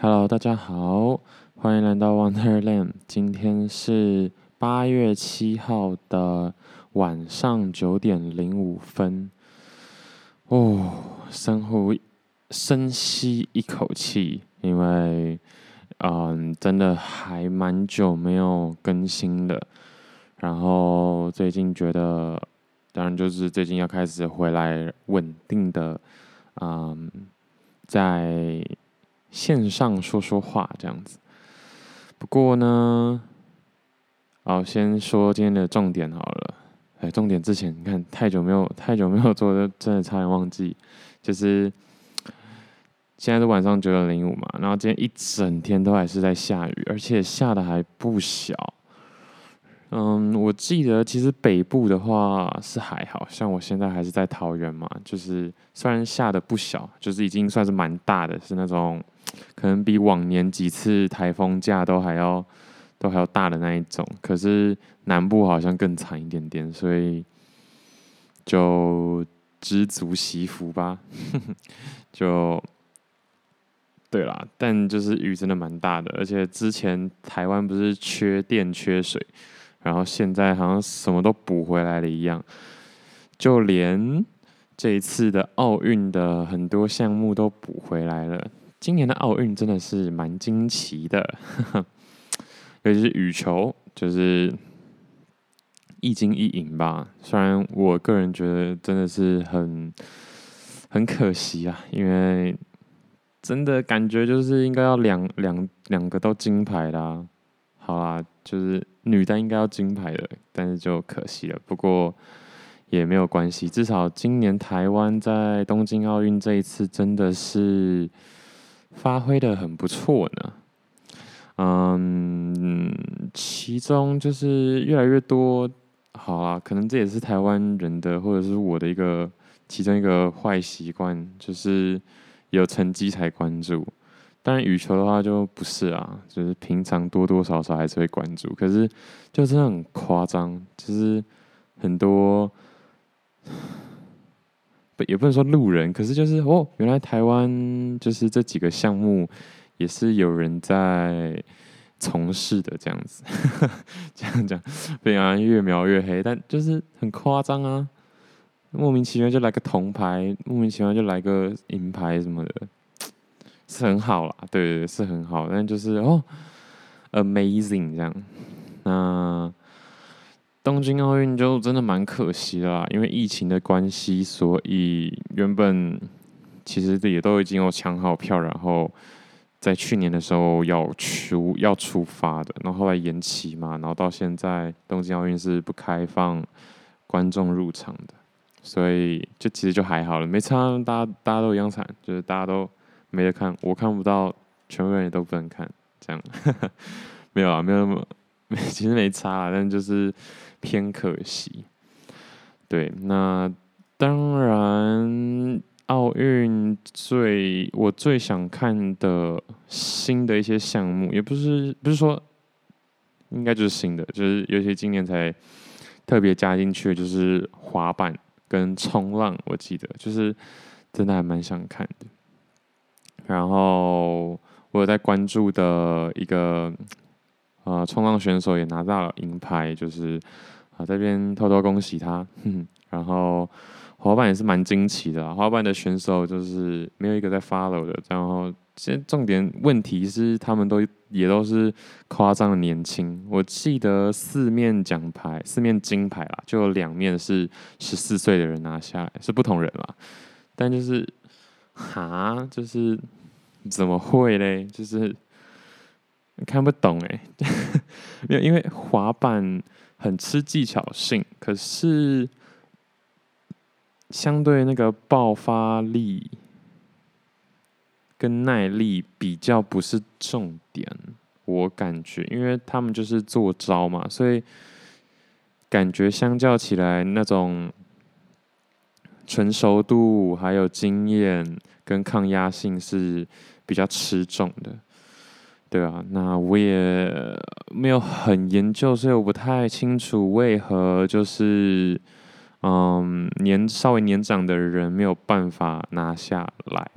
Hello，大家好，欢迎来到 Wonderland。今天是八月七号的晚上九点零五分。哦，深呼深吸一口气，因为嗯，真的还蛮久没有更新了。然后最近觉得，当然就是最近要开始回来稳定的，嗯，在。线上说说话这样子，不过呢，好，先说今天的重点好了。哎，重点之前你看太久没有太久没有做，真的差点忘记。就是现在是晚上九点零五嘛，然后今天一整天都还是在下雨，而且下的还不小。嗯，我记得其实北部的话是还好，像我现在还是在桃园嘛，就是虽然下的不小，就是已经算是蛮大的，是那种。可能比往年几次台风假都还要都还要大的那一种，可是南部好像更惨一点点，所以就知足惜福吧。就对啦，但就是雨真的蛮大的，而且之前台湾不是缺电缺水，然后现在好像什么都补回来了一样，就连这一次的奥运的很多项目都补回来了。今年的奥运真的是蛮惊奇的，尤其是羽球，就是一金一银吧。虽然我个人觉得真的是很很可惜啊，因为真的感觉就是应该要两两两个都金牌啦。好啦，就是女单应该要金牌的，但是就可惜了。不过也没有关系，至少今年台湾在东京奥运这一次真的是。发挥得很不错呢，嗯，其中就是越来越多，好啊，可能这也是台湾人的或者是我的一个其中一个坏习惯，就是有成绩才关注。当然羽球的话就不是啊，就是平常多多少少还是会关注，可是就真的很夸张，就是很多。也不能说路人，可是就是哦，原来台湾就是这几个项目也是有人在从事的这样子，这样讲，对啊，越描越黑，但就是很夸张啊，莫名其妙就来个铜牌，莫名其妙就来个银牌什么的，是很好啦，对对对，是很好，但就是哦，amazing 这样，那。东京奥运就真的蛮可惜的啦，因为疫情的关系，所以原本其实也都已经有抢好票，然后在去年的时候要出要出发的，然后后来延期嘛，然后到现在东京奥运是不开放观众入场的，所以就其实就还好了，没差，大家大家都一样惨，就是大家都没得看，我看不到，全部人也都不能看，这样。没有啊，没有那么，其实没差，但就是。偏可惜，对，那当然，奥运最我最想看的新的一些项目，也不是不是说，应该就是新的，就是尤其今年才特别加进去，就是滑板跟冲浪，我记得就是真的还蛮想看的。然后我有在关注的一个。呃，冲浪选手也拿到了银牌，就是啊，这边偷偷恭喜他。哼，然后滑板也是蛮惊奇的，滑板的选手就是没有一个在 follow 的。然后，其实重点问题是，他们都也都是夸张的年轻。我记得四面奖牌，四面金牌啦，就有两面是十四岁的人拿下来，是不同人啦。但就是，哈，就是怎么会嘞？就是。看不懂哎，没有，因为滑板很吃技巧性，可是相对那个爆发力跟耐力比较不是重点，我感觉，因为他们就是做招嘛，所以感觉相较起来，那种成熟度还有经验跟抗压性是比较吃重的。对啊，那我也没有很研究，所以我不太清楚为何就是，嗯，年稍微年长的人没有办法拿下来。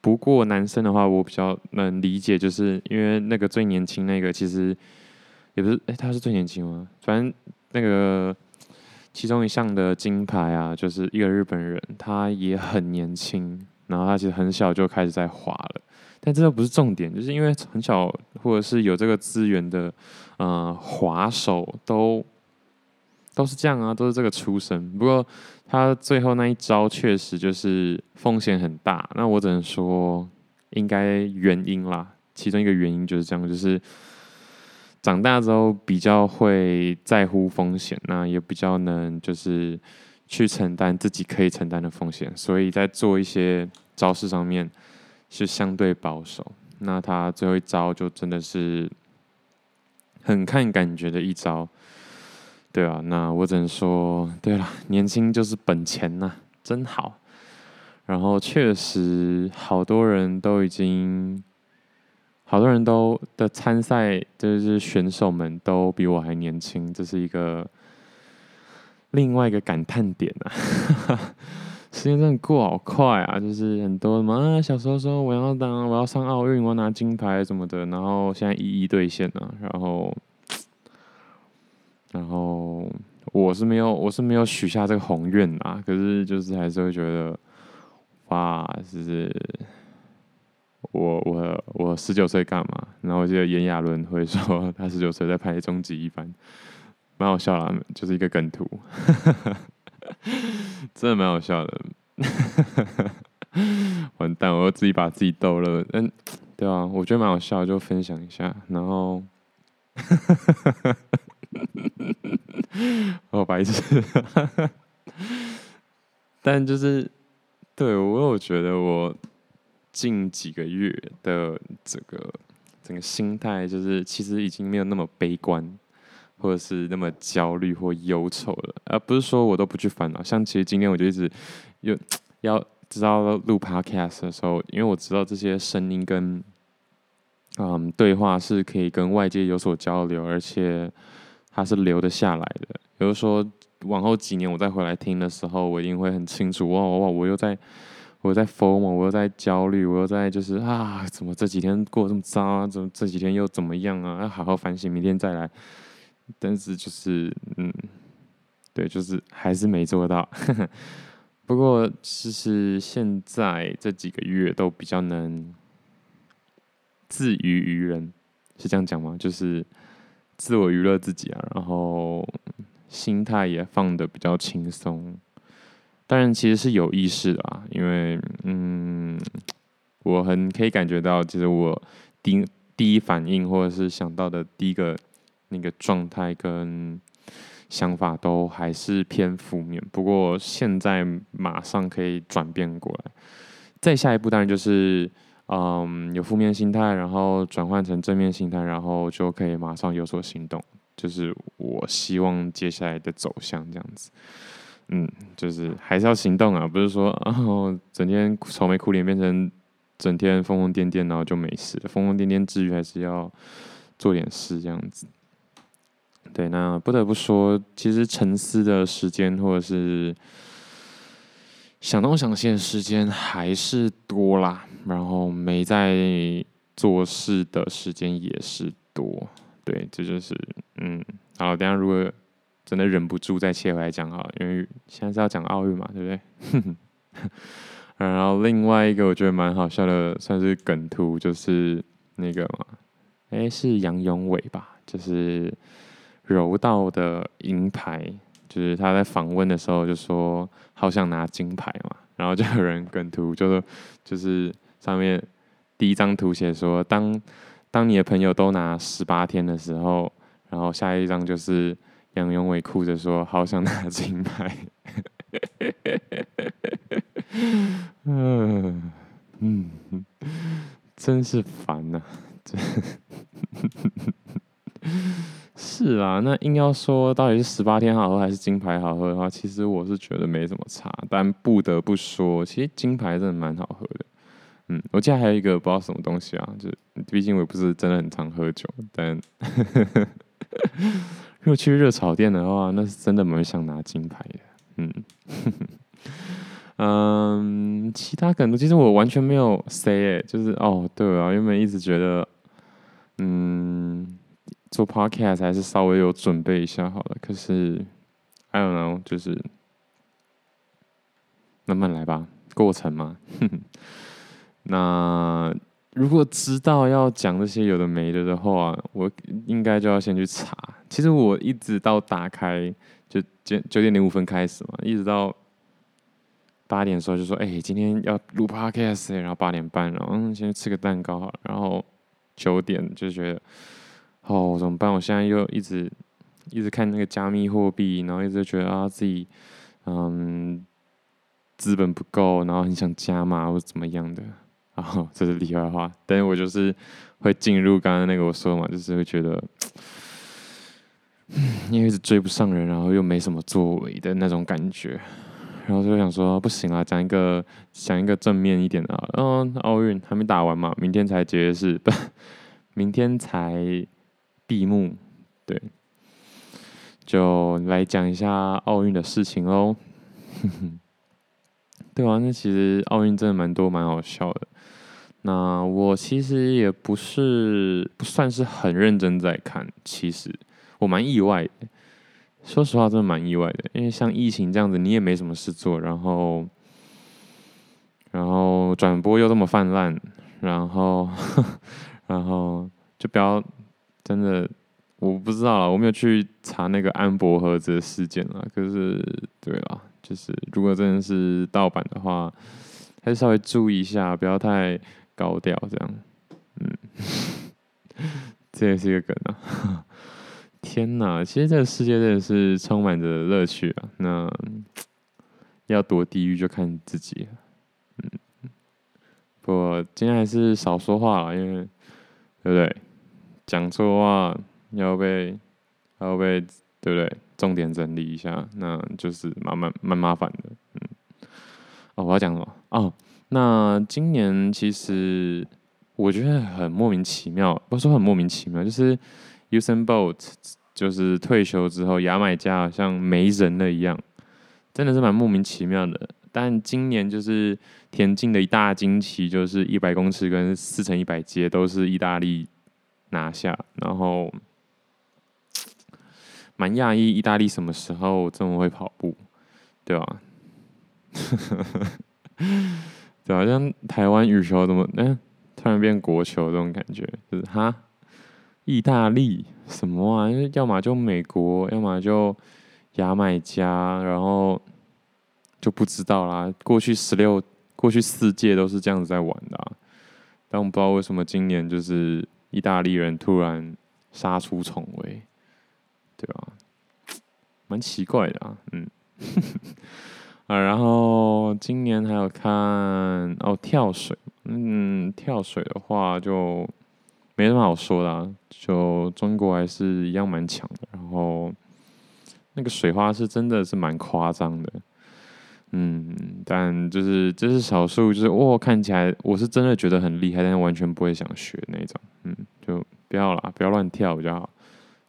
不过男生的话，我比较能理解，就是因为那个最年轻那个，其实也不是，哎、他是最年轻吗？反正那个其中一项的金牌啊，就是一个日本人，他也很年轻，然后他其实很小就开始在滑了。但这个不是重点，就是因为很小或者是有这个资源的，呃，滑手都都是这样啊，都是这个出身。不过他最后那一招确实就是风险很大。那我只能说，应该原因啦，其中一个原因就是这样，就是长大之后比较会在乎风险，那也比较能就是去承担自己可以承担的风险，所以在做一些招式上面。是相对保守，那他最后一招就真的是很看感觉的一招，对啊，那我只能说，对了，年轻就是本钱呐，真好。然后确实，好多人都已经，好多人都的参赛就是选手们都比我还年轻，这是一个另外一个感叹点啊。时间真的过好快啊！就是很多什么啊，小时候说我要当，我要上奥运，我要拿金牌什么的，然后现在一一兑现了。然后，然后我是没有，我是没有许下这个宏愿啊。可是就是还是会觉得，哇，就是我我我十九岁干嘛？然后我记得炎亚纶会说 他十九岁在拍终极一班，蛮好笑啦，就是一个梗图。真的蛮好笑的，完蛋，我又自己把自己逗了。嗯，对啊，我觉得蛮好笑，就分享一下。然后，哦，白痴。但就是，对，我有觉得我近几个月的这个整个心态，就是其实已经没有那么悲观。或者是那么焦虑或忧愁了，而不是说我都不去烦恼。像其实今天我就一直又要知道录 podcast 的时候，因为我知道这些声音跟嗯对话是可以跟外界有所交流，而且它是留得下来的。比如说往后几年我再回来听的时候，我一定会很清楚哇哇哇，我又在我又在 FOMO，我又在焦虑，我又在就是啊，怎么这几天过这么糟啊？怎么这几天又怎么样啊？要好好反省，明天再来。但是就是嗯，对，就是还是没做到。不过其实现在这几个月都比较能自娱娱人，是这样讲吗？就是自我娱乐自己啊，然后心态也放得比较轻松。当然其实是有意识的啊，因为嗯，我很可以感觉到，其实我第第一反应或者是想到的第一个。那个状态跟想法都还是偏负面，不过现在马上可以转变过来。再下一步当然就是，嗯，有负面心态，然后转换成正面心态，然后就可以马上有所行动。就是我希望接下来的走向这样子，嗯，就是还是要行动啊，不是说哦，整天愁眉苦脸变成整天疯疯癫癫，然后就没事。疯疯癫癫之余，还是要做点事这样子。对，那不得不说，其实沉思的时间或者是想东想西的时间还是多啦，然后没在做事的时间也是多。对，这就是嗯，好，等下如果真的忍不住再切回来讲哈，因为现在是要讲奥运嘛，对不对？然后另外一个我觉得蛮好笑的，算是梗图，就是那个嘛，哎，是杨永伟吧，就是。柔道的银牌，就是他在访问的时候就说好想拿金牌嘛，然后就有人跟图，就是就是上面第一张图写说，当当你的朋友都拿十八天的时候，然后下一张就是杨永伟哭着说好想拿金牌，嗯 嗯，真是烦呐、啊，真。是啊，那硬要说到底是十八天好喝还是金牌好喝的话，其实我是觉得没什么差。但不得不说，其实金牌真的蛮好喝的。嗯，我记得还有一个不知道什么东西啊，就毕竟我也不是真的很常喝酒，但 如果去热炒店的话，那是真的蛮想拿金牌的。嗯，嗯，其他可能其实我完全没有 say，就是哦，对啊，原本一直觉得，嗯，做 podcast 还是稍微有准备一下好了。可是，I don't know，就是慢慢来吧，过程嘛。那如果知道要讲这些有的没的的话，我应该就要先去查。其实我一直到打开就九九点零五分开始嘛，一直到。八点的时候就说：“哎、今天要录 podcast，然后八点半，然后嗯，先吃个蛋糕好了。然后九点就觉得，哦，怎么办？我现在又一直一直看那个加密货币，然后一直觉得啊自己嗯资本不够，然后很想加码或者怎么样的。然后这是题外话，但是我就是会进入刚刚那个我说嘛，就是会觉得，因为一直追不上人，然后又没什么作为的那种感觉。”然后就想说不行啊，讲一个讲一个正面一点的。嗯，奥运还没打完嘛，明天才结束，不，明天才闭幕。对，就来讲一下奥运的事情喽。对啊，那其实奥运真的蛮多蛮好笑的。那我其实也不是不算是很认真在看，其实我蛮意外的。说实话，真的蛮意外的，因为像疫情这样子，你也没什么事做，然后，然后转播又这么泛滥，然后，然后就不要真的，我不知道了，我没有去查那个安博盒子的事件了。可是，对了，就是如果真的是盗版的话，还是稍微注意一下，不要太高调这样。嗯，这也是一个梗啊。天呐，其实这个世界真的是充满着乐趣啊！那要躲地狱就看自己。嗯，不过今天还是少说话了，因为对不对？讲错话要被要被对不对？重点整理一下，那就是蛮蛮蛮麻烦的。嗯，哦，我要讲什么？哦，那今年其实我觉得很莫名其妙，不是说很莫名其妙，就是 Usain Bolt。就是退休之后，牙买加好像没人了一样，真的是蛮莫名其妙的。但今年就是田径的一大惊奇，就是一百公尺跟四乘一百阶都是意大利拿下，然后 蛮讶异，意大利什么时候这么会跑步，对吧？对好像台湾羽球怎么嗯突然变国球这种感觉，就是哈。意大利什么啊？要么就美国，要么就牙买加，然后就不知道啦。过去十六、过去四届都是这样子在玩的，但我不知道为什么今年就是意大利人突然杀出重围，对吧？蛮奇怪的啊，嗯，啊，然后今年还有看哦跳水，嗯，跳水的话就。没什么好说的啊，就中国还是一样蛮强的。然后那个水花是真的是蛮夸张的，嗯，但就是这是少数，就是哇，看起来我是真的觉得很厉害，但是完全不会想学那种，嗯，就不要啦，不要乱跳比较好，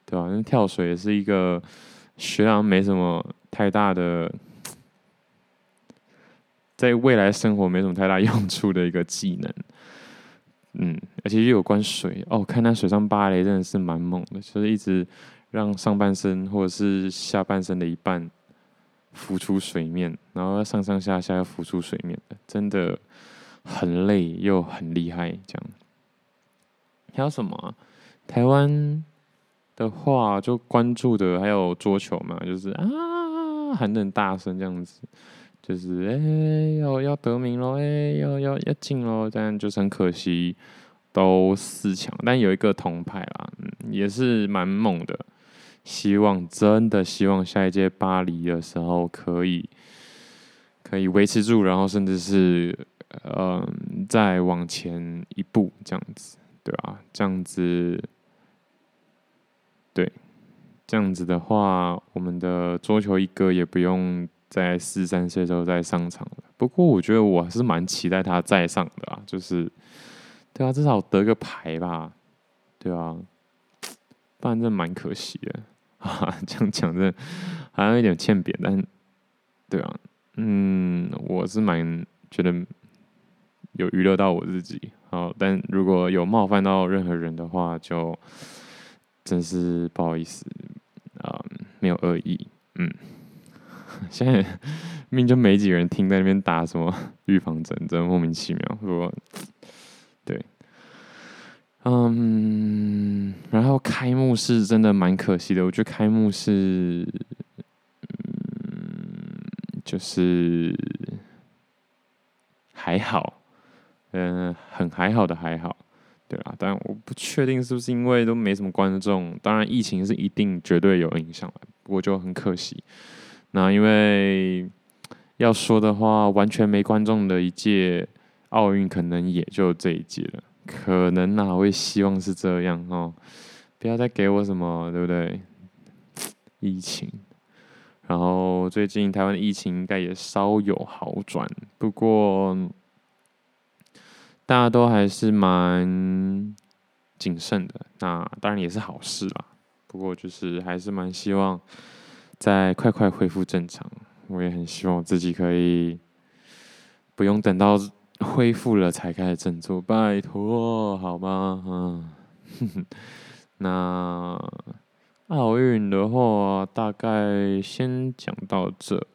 对吧？因为跳水也是一个学上没什么太大的，在未来生活没什么太大 用处的一个技能。嗯，而且又有关水哦，看那水上芭蕾真的是蛮猛的，就是一直让上半身或者是下半身的一半浮出水面，然后上上下下要浮出水面的，真的很累又很厉害。这样还有什么啊？台湾的话就关注的还有桌球嘛，就是啊喊得很大声这样子。就是哎、要要得名喽，哎、要要要进喽，但就是很可惜，都四强，但有一个铜牌啦，嗯，也是蛮猛的。希望真的希望下一届巴黎的时候可以可以维持住，然后甚至是嗯再往前一步这样子，对啊，这样子，对，这样子的话，我们的桌球一哥也不用。在四三岁时候再上场了，不过我觉得我还是蛮期待他再上的啊，就是，对啊，至少得个牌吧，对啊，不然真蛮可惜的 啊。这样讲的好像有点欠扁，但对啊，嗯，我是蛮觉得有娱乐到我自己。好，但如果有冒犯到任何人的话，就真是不好意思啊，没有恶意。嗯，现在明明就没几个人听，在那边打什么预防针，真的莫名其妙。如果对，嗯，然后开幕式真的蛮可惜的，我觉得开幕式，嗯，就是还好，嗯，很还好的还好，对啊，但我不确定是不是因为都没什么观众，当然疫情是一定绝对有影响，不过就很可惜。那因为要说的话，完全没观众的一届奥运，可能也就这一届了。可能哪会希望是这样哦？不要再给我什么，对不对？疫情，然后最近台湾的疫情应该也稍有好转，不过大家都还是蛮谨慎的。那当然也是好事啦。不过就是还是蛮希望再快快恢复正常。我也很希望自己可以不用等到。恢复了才开始振作，拜托，好吗？嗯，那奥运的话，大概先讲到这。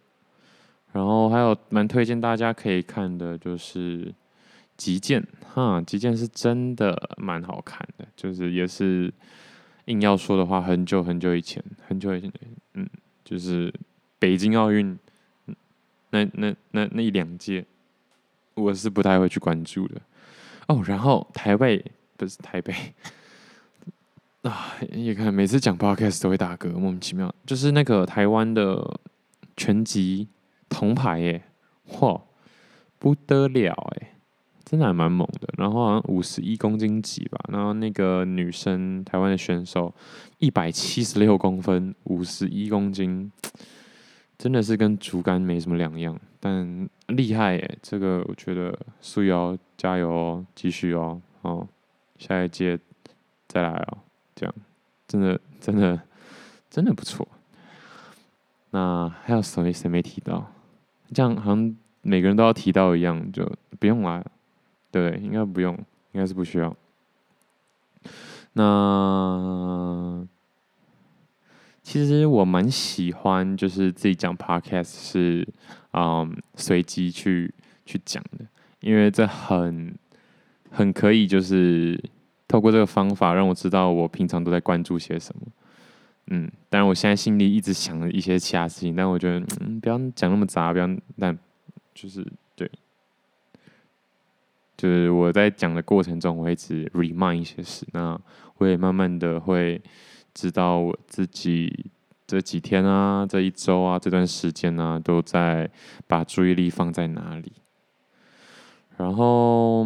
然后还有蛮推荐大家可以看的，就是《击剑》哈，《击剑》是真的蛮好看的，就是也是硬要说的话，很久很久以前，很久以前，嗯，就是北京奥运那那那那一两届。我是不太会去关注的哦。然后台北不是台北 啊，你看每次讲 podcast 都会打嗝，莫名其妙。就是那个台湾的拳击铜牌耶，嚯，不得了哎，真的还蛮猛的。然后好像五十一公斤级吧，然后那个女生台湾的选手一百七十六公分，五十一公斤。真的是跟竹竿没什么两样，但厉害耶！这个我觉得素瑶加油哦，继续哦，哦，下一届再来哦，这样真的真的真的不错。那还有谁谁没提到？这样好像每个人都要提到一样，就不用来，对，应该不用，应该是不需要。那。其实我蛮喜欢，就是自己讲 podcast 是，嗯，随机去去讲的，因为这很很可以，就是透过这个方法让我知道我平常都在关注些什么。嗯，当然我现在心里一直想着一些其他事情，但我觉得，嗯，不要讲那么杂，不要，但就是对，就是我在讲的过程中，我会一直 remind 一些事，那我也慢慢的会。知道我自己这几天啊，这一周啊，这段时间呢、啊，都在把注意力放在哪里。然后，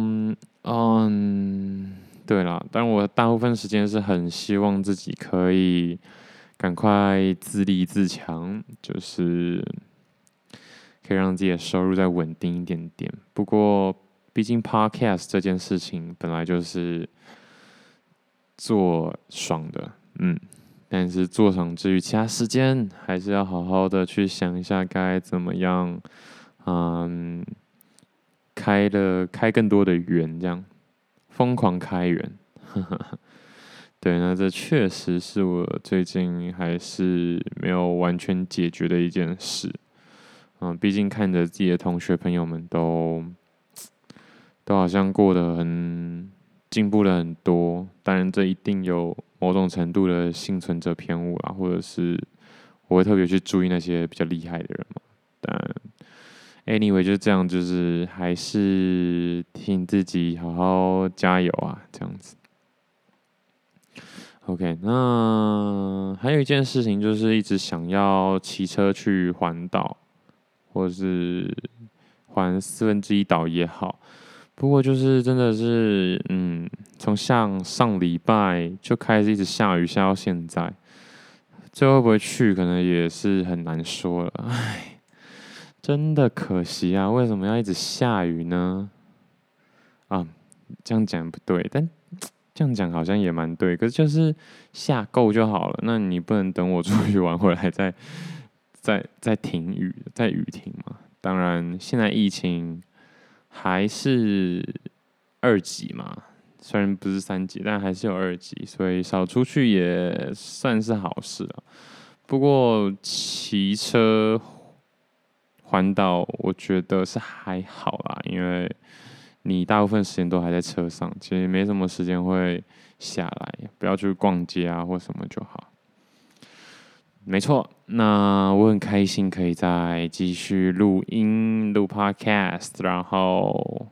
嗯，对了，但我大部分时间是很希望自己可以赶快自立自强，就是可以让自己的收入再稳定一点点。不过，毕竟 Podcast 这件事情本来就是做爽的。嗯，但是做上至于其他时间，还是要好好的去想一下该怎么样，嗯，开的开更多的源，这样疯狂开源。对，那这确实是我最近还是没有完全解决的一件事。嗯，毕竟看着自己的同学朋友们都都好像过得很进步了很多，当然这一定有。某种程度的幸存者偏误啊，或者是我会特别去注意那些比较厉害的人嘛。但 anyway 就是这样，就是还是听自己好好加油啊，这样子。OK，那还有一件事情就是一直想要骑车去环岛，或是环四分之一岛也好。不过就是真的是，嗯，从像上礼拜就开始一直下雨，下到现在，最后会不会去，可能也是很难说了。唉，真的可惜啊！为什么要一直下雨呢？啊，这样讲不对，但 这样讲好像也蛮对。可是就是下够就好了，那你不能等我出去玩回来再再再停雨，再雨停嘛？当然，现在疫情还是二级嘛，虽然不是三级，但还是有二级，所以少出去也算是好事啊。不过骑车环岛，我觉得是还好啦，因为你大部分时间都还在车上，其实没什么时间会下来，不要去逛街啊或什么就好。没错，那我很开心可以再继续录音录 Podcast，然后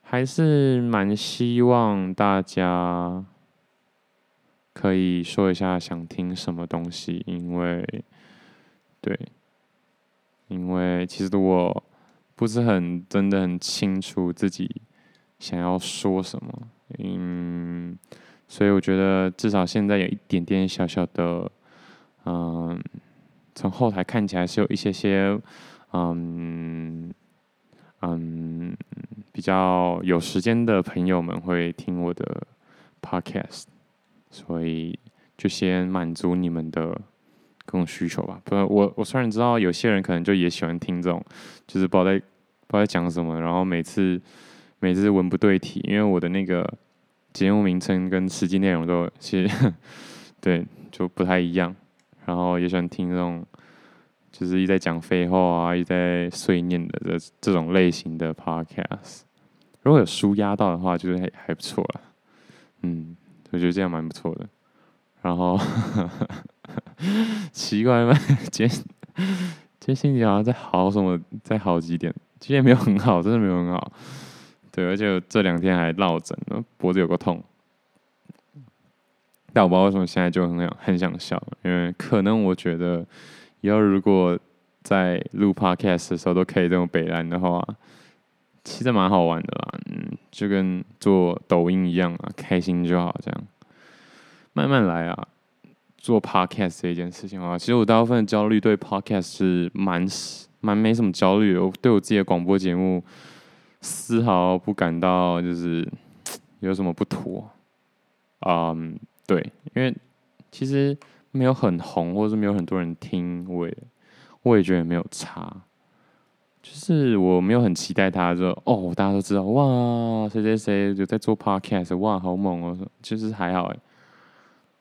还是蛮希望大家可以说一下想听什么东西，因为对，因为其实我不是很真的很清楚自己想要说什么，嗯，所以我觉得至少现在有一点点小小的。嗯，从后台看起来是有一些些，嗯嗯，比较有时间的朋友们会听我的 podcast，所以就先满足你们的各种需求吧。不然，我我虽然知道有些人可能就也喜欢听这种，就是不知道在不知道在讲什么，然后每次每次文不对题，因为我的那个节目名称跟实际内容都其实 对就不太一样。然后也喜欢听这种，就是一在讲废话啊，一在碎念的这这种类型的 podcast。如果有书压到的话，就是还还不错了。嗯，我觉得这样蛮不错的。然后 奇怪吗？今天今天心情好像在好什么，在好几点？今天没有很好，真的没有很好。对，而且这两天还落枕，脖子有个痛。但我不知道为什么现在就很想很想笑，因为可能我觉得以后如果在录 podcast 的时候都可以这么北烂的话，其实蛮好玩的啦。嗯，就跟做抖音一样啊，开心就好，这样慢慢来啊。做 podcast 这件事情啊，其实我大部分的焦虑对 podcast 是蛮蛮没什么焦虑的。我对我自己的广播节目丝毫不感到就是 有什么不妥，嗯。对，因为其实没有很红，或者是没有很多人听，我也我也觉得没有差。就是我没有很期待他说哦，大家都知道哇，谁谁谁就在做 podcast，哇，好猛哦！就是还好哎。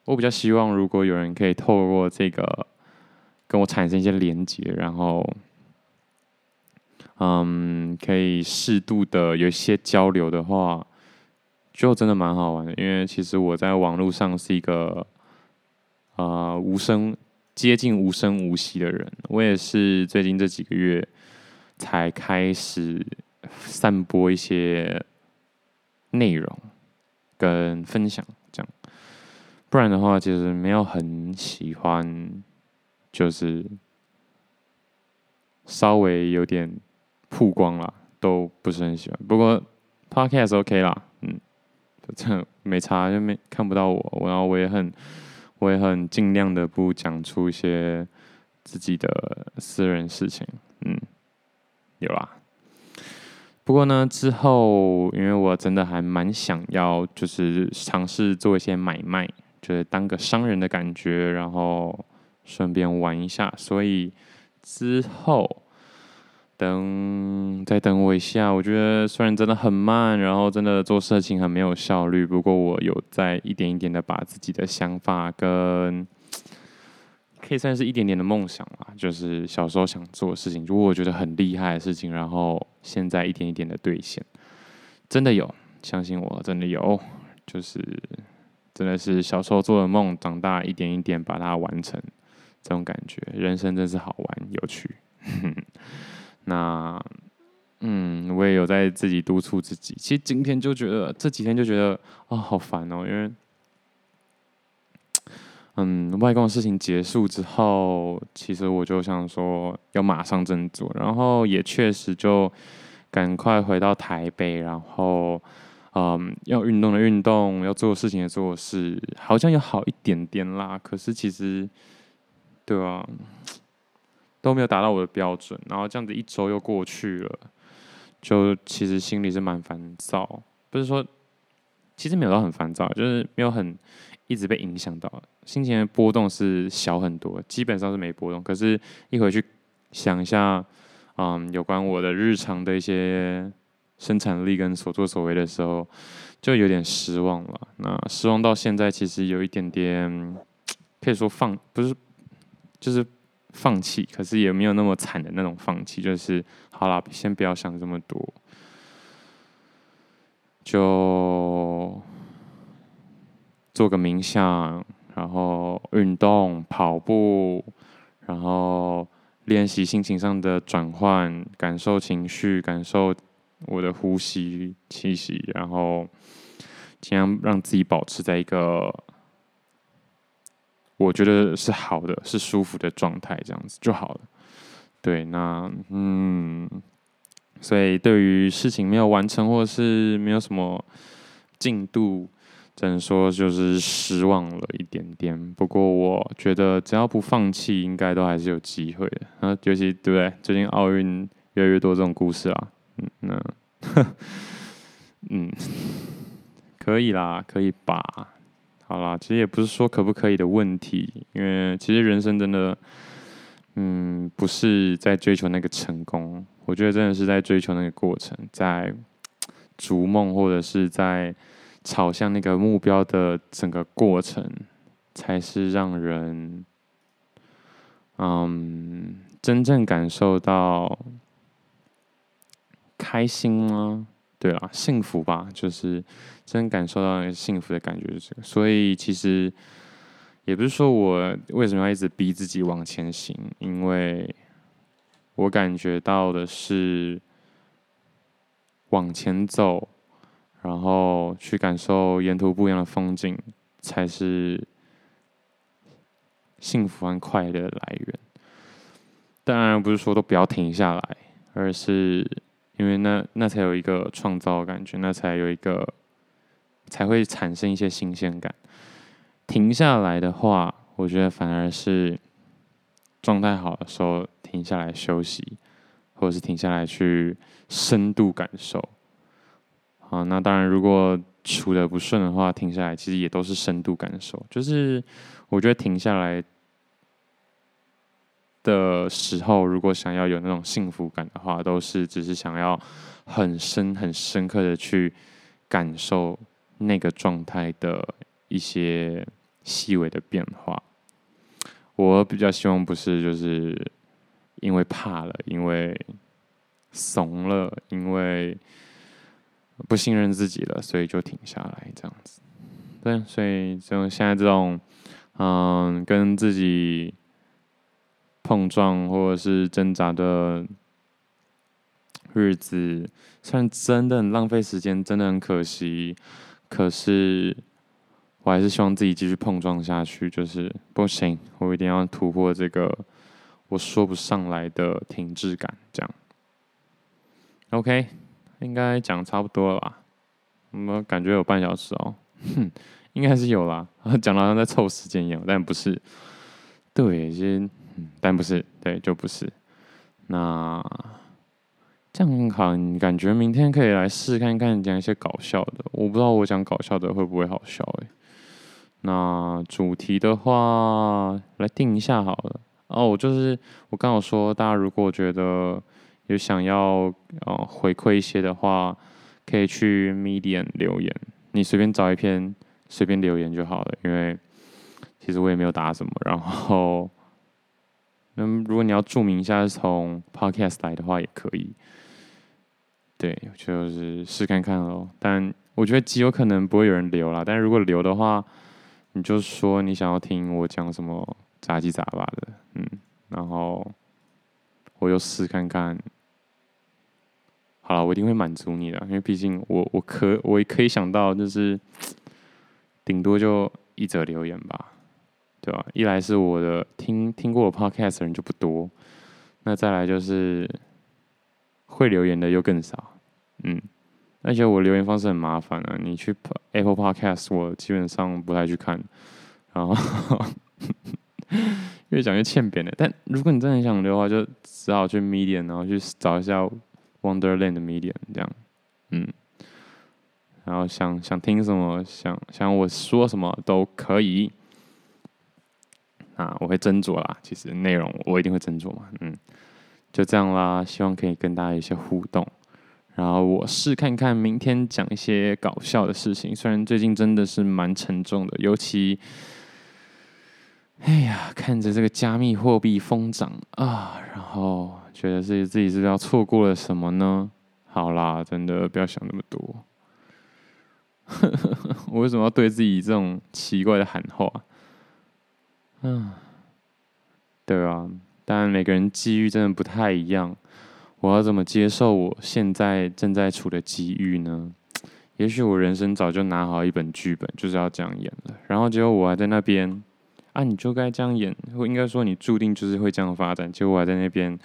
我比较希望，如果有人可以透过这个跟我产生一些连接，然后嗯，可以适度的有一些交流的话。就真的蛮好玩的，因为其实我在网络上是一个啊、无声接近无声无息的人。我也是最近这几个月才开始散播一些内容跟分享，这样。不然的话，其实没有很喜欢，就是稍微有点曝光了，都不是很喜欢。不过 Podcast OK 啦，嗯。这没差，就没看不到我，然后我也很，我也很尽量的不讲出一些自己的私人事情，嗯，有啦。不过呢，之后因为我真的还蛮想要，就是尝试做一些买卖，就是当个商人的感觉，然后顺便玩一下，所以之后。等，再等我一下。我觉得虽然真的很慢，然后真的做事情很没有效率，不过我有在一点一点的把自己的想法跟，可以算是一点点的梦想啦，就是小时候想做的事情，如果我觉得很厉害的事情，然后现在一点一点的兑现，真的有，相信我，真的有，就是真的是小时候做的梦，长大一点一点把它完成，这种感觉，人生真是好玩有趣。那，嗯，我也有在自己督促自己。其实今天就觉得，这几天就觉得啊、好烦哦。因为，嗯，外公的事情结束之后，其实我就想说要马上振作，然后也确实就赶快回到台北，然后，嗯，要运动的运动，要做事情的做事，好像有好一点点啦。可是其实，对啊。都没有达到我的标准，然后这样子一周又过去了，就其实心里是蛮烦躁。不是说，其实没有到很烦躁，就是没有很一直被影响到，心情的波动是小很多，基本上是没波动。可是，一回去想一下，嗯，有关我的日常的一些生产力跟所作所为的时候，就有点失望了。那失望到现在，其实有一点点，可以说放，不是，就是放弃，可是也没有那么惨的那种放弃，就是好了，先不要想这么多，就做个冥想，然后运动、跑步，然后练习心情上的转换，感受情绪，感受我的呼吸、气息，然后尽量让自己保持在一个我觉得是好的、是舒服的状态，这样子就好了。对，那嗯，所以对于事情没有完成，或者是没有什么进度。只能说就是失望了一点点，不过我觉得只要不放弃，应该都还是有机会的。啊，尤其对不对？最近奥运越来越多这种故事啊，嗯，那，嗯，可以啦，可以吧？好啦，其实也不是说可不可以的问题，因为其实人生真的，嗯，不是在追求那个成功，我觉得真的是在追求那个过程，在逐梦或者是在。朝向那个目标的整个过程，才是让人，嗯，真正感受到开心吗？对啦，幸福吧，就是真感受到幸福的感觉，是。所以其实也不是说我为什么要一直逼自己往前行，因为我感觉到的是往前走。然后去感受沿途不一样的风景，才是幸福和快乐的来源。当然不是说都不要停下来，而是因为那那才有一个创造感觉，那才有一个才会产生一些新鲜感。停下来的话，我觉得反而是状态好的时候停下来休息，或者是停下来去深度感受。啊，那当然，如果处得不顺的话，停下来其实也都是深度感受。就是我觉得停下来的时候，如果想要有那种幸福感的话，都是只是想要很深、很深刻的去感受那个状态的一些细微的变化。我比较希望不是就是因为怕了，因为怂了，因为。不信任自己了，所以就停下来这样子。对，所以就现在这种，嗯，跟自己碰撞或者是挣扎的日子，虽然真的很浪费时间，真的很可惜，可是我还是希望自己继续碰撞下去。就是不行，我一定要突破这个我说不上来的停滞感，这样。OK。应该讲差不多了吧？我们感觉有半小时哦，哼，应该是有啦。讲的好像在凑时间一样，但不是。对，先，但不是，对，就不是。那这样好，感觉明天可以来试看看讲一些搞笑的。我不知道我讲搞笑的会不会好笑诶。那主题的话，来定一下好了。哦，就是我刚好说，大家如果觉得。有想要呃回馈一些的话，可以去 Medium 留言，你随便找一篇随便留言就好了。因为其实我也没有打什么。然后，那如果你要注明一下是从 Podcast 来的话，也可以。对，就是试看看喽。但我觉得极有可能不会有人留啦。但如果留的话，你就说你想要听我讲什么杂七杂八的，嗯，然后我就试看看。好了，我一定会满足你的，因为毕竟我我可我也可以想到，就是顶多就一则留言吧，对吧？一来是我的听听过我 podcast 的人就不多，那再来就是会留言的又更少，嗯，而且我留言方式很麻烦啊，你去 Apple Podcast 我基本上不太去看，然后 越讲越欠扁的。但如果你真的很想留的话，就只好去 Medium，然后去找一下。Wonderland 的 Medium 这样，嗯，然后想想听什么，想想我说什么都可以，啊，我会斟酌啦。其实内容我一定会斟酌嘛，嗯，就这样啦，希望可以跟大家一些互动。然后我试看看明天讲一些搞笑的事情，虽然最近真的是蛮沉重的，尤其，哎呀，看着这个加密货币疯涨啊，然后觉得自己自己是不是要错过了什么呢？好啦，真的不要想那么多。我为什么要对自己这种奇怪的喊话？嗯，对啊，但每个人机遇真的不太一样。我要怎么接受我现在正在处的机遇呢？也许我人生早就拿好一本剧本，就是要这样演了。然后结果我还在那边，啊，你就该这样演，或应该说你注定就是会这样发展。结果我还在那边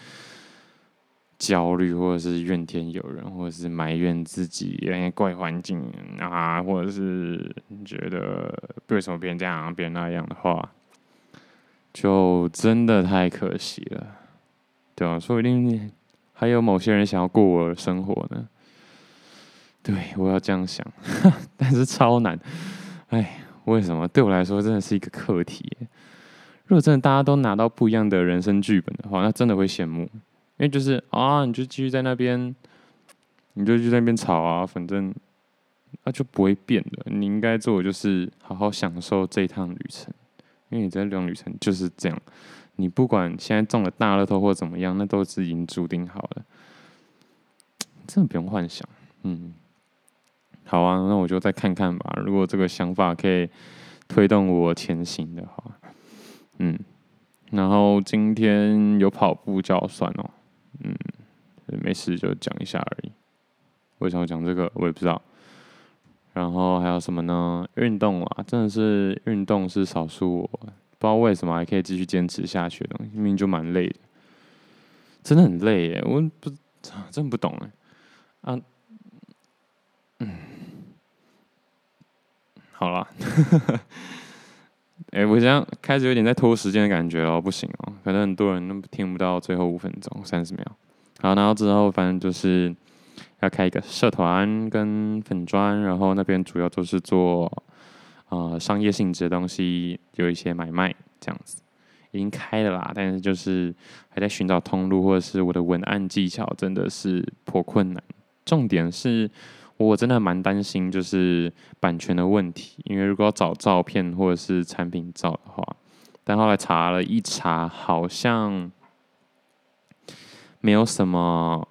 焦虑，或者是怨天尤人，或者是埋怨自己因为怪环境啊，或者是觉得为什么别人这样，别人那样的话，就真的太可惜了，对啊，说不定。还有某些人想要过我的生活呢？对，我要这样想，但是超难。哎，为什么？对我来说真的是一个课题。如果真的大家都拿到不一样的人生剧本的话，那真的会羡慕。因为就是啊，你就继续在那边，你就去那边吵啊，反正那就不会变的。你应该做的就是好好享受这一趟旅程，因为你这趟旅程就是这样。你不管现在中了大乐透或怎么样，那都是已经注定好了，真的不用幻想。嗯，好啊，那我就再看看吧。如果这个想法可以推动我前行的话，嗯，然后今天有跑步叫我算哦，嗯，没事就讲一下而已。为什么讲这个我也不知道。然后还有什么呢？运动啊，真的是运动是少数我。不知道为什么还可以继续坚持下去的，明明就蛮累的，真的很累耶！我不真不懂哎，啊，嗯，好了，哎、我现在开始有点在拖时间的感觉了，不行哦，可能很多人都听不到最后五分钟三十秒。好，然后之后反正就是要开一个社团跟粉砖，然后那边主要都是做。呃，商业性质的东西有一些买卖这样子，已经开了啦，但是就是还在寻找通路，或者是我的文案技巧真的是颇困难。重点是我真的蛮担心就是版权的问题，因为如果要找照片或者是产品照的话，但后来查了一查，好像没有什么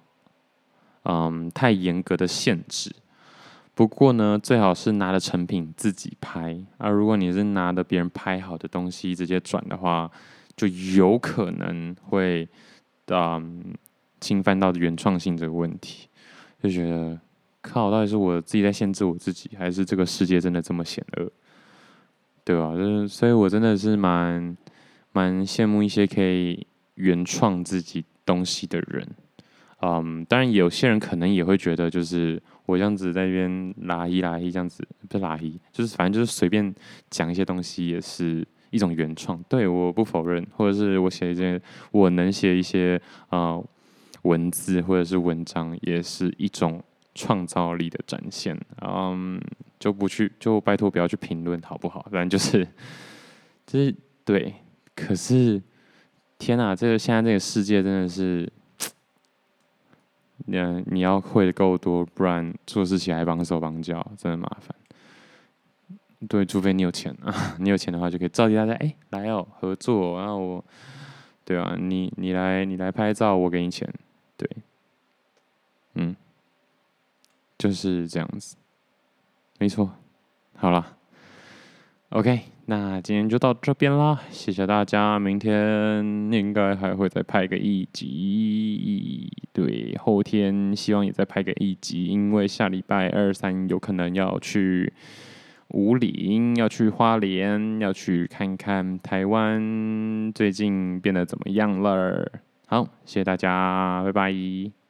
嗯太严格的限制。不过呢，最好是拿着成品自己拍。而、啊、如果你是拿着别人拍好的东西直接转的话，就有可能会嗯侵犯到原创性这个问题。就觉得靠，到底是我自己在限制我自己，还是这个世界真的这么险恶？对吧？就是，所以我真的是蛮蛮羡慕一些可以原创自己东西的人。嗯，当然有些人可能也会觉得就是。我这样子在那边拉一拉一，这样子不是拉一，就是反正就是随便讲一些东西，也是一种原创。对，我不否认，或者是我写一些，我能写一些啊、呃、文字或者是文章，也是一种创造力的展现。嗯，就不去，就拜托不要去评论，好不好？反正就是，就是对。可是，天哪，这个现在这个世界真的是。你你要会的够多，不然做事起来绑手绑脚，真的麻烦。对，除非你有钱啊，你有钱的话就可以召集大家，哎、来哦，合作，然后我，对啊，你你来你来拍照，我给你钱，对，嗯，就是这样子，没错，好了，OK。那今天就到这边啦，谢谢大家。明天应该还会再拍个一集，对，后天希望也再拍个一集，因为下礼拜二三有可能要去五岭，要去花莲，要去看看台湾最近变得怎么样了。好，谢谢大家，拜拜。